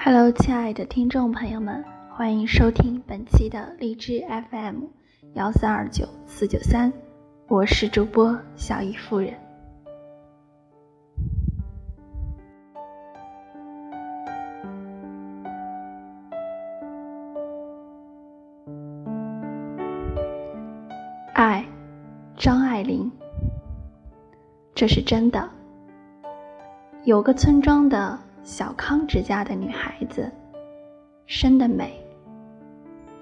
Hello，亲爱的听众朋友们，欢迎收听本期的荔枝 FM 幺三二九四九三，我是主播小雨夫人。爱，张爱玲。这是真的。有个村庄的。小康之家的女孩子，生得美。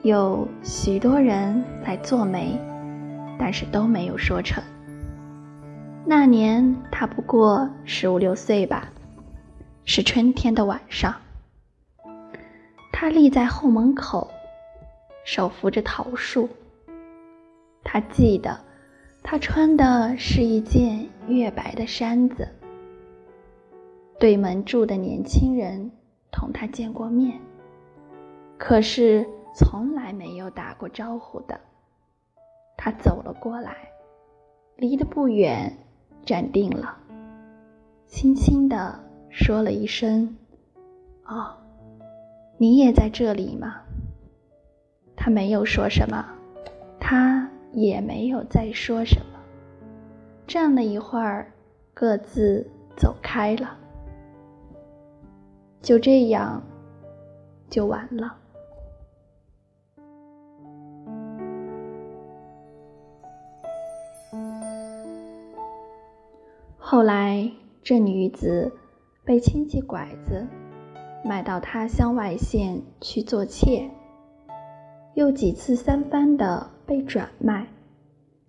有许多人来做媒，但是都没有说成。那年她不过十五六岁吧，是春天的晚上。她立在后门口，手扶着桃树。她记得，她穿的是一件月白的衫子。对门住的年轻人同他见过面，可是从来没有打过招呼的。他走了过来，离得不远，站定了，轻轻地说了一声：“哦，你也在这里吗？”他没有说什么，他也没有再说什么。站了一会儿，各自走开了。就这样，就完了。后来，这女子被亲戚拐子卖到他乡外县去做妾，又几次三番的被转卖，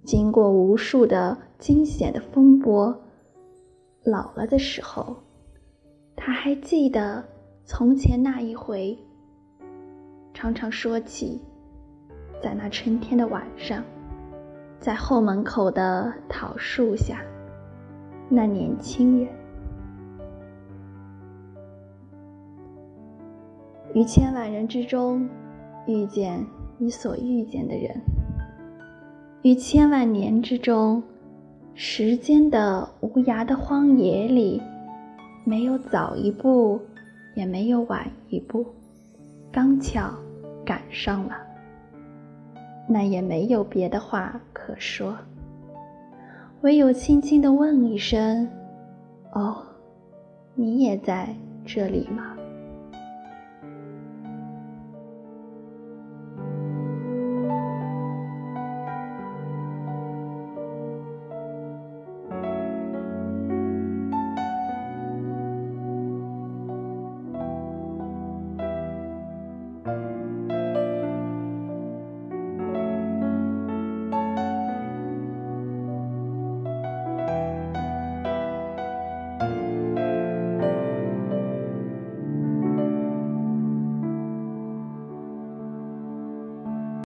经过无数的惊险的风波，老了的时候。他还记得从前那一回，常常说起，在那春天的晚上，在后门口的桃树下，那年轻人，于千万人之中遇见你所遇见的人，于千万年之中，时间的无涯的荒野里。没有早一步，也没有晚一步，刚巧赶上了。那也没有别的话可说，唯有轻轻地问一声：“哦，你也在这里吗？”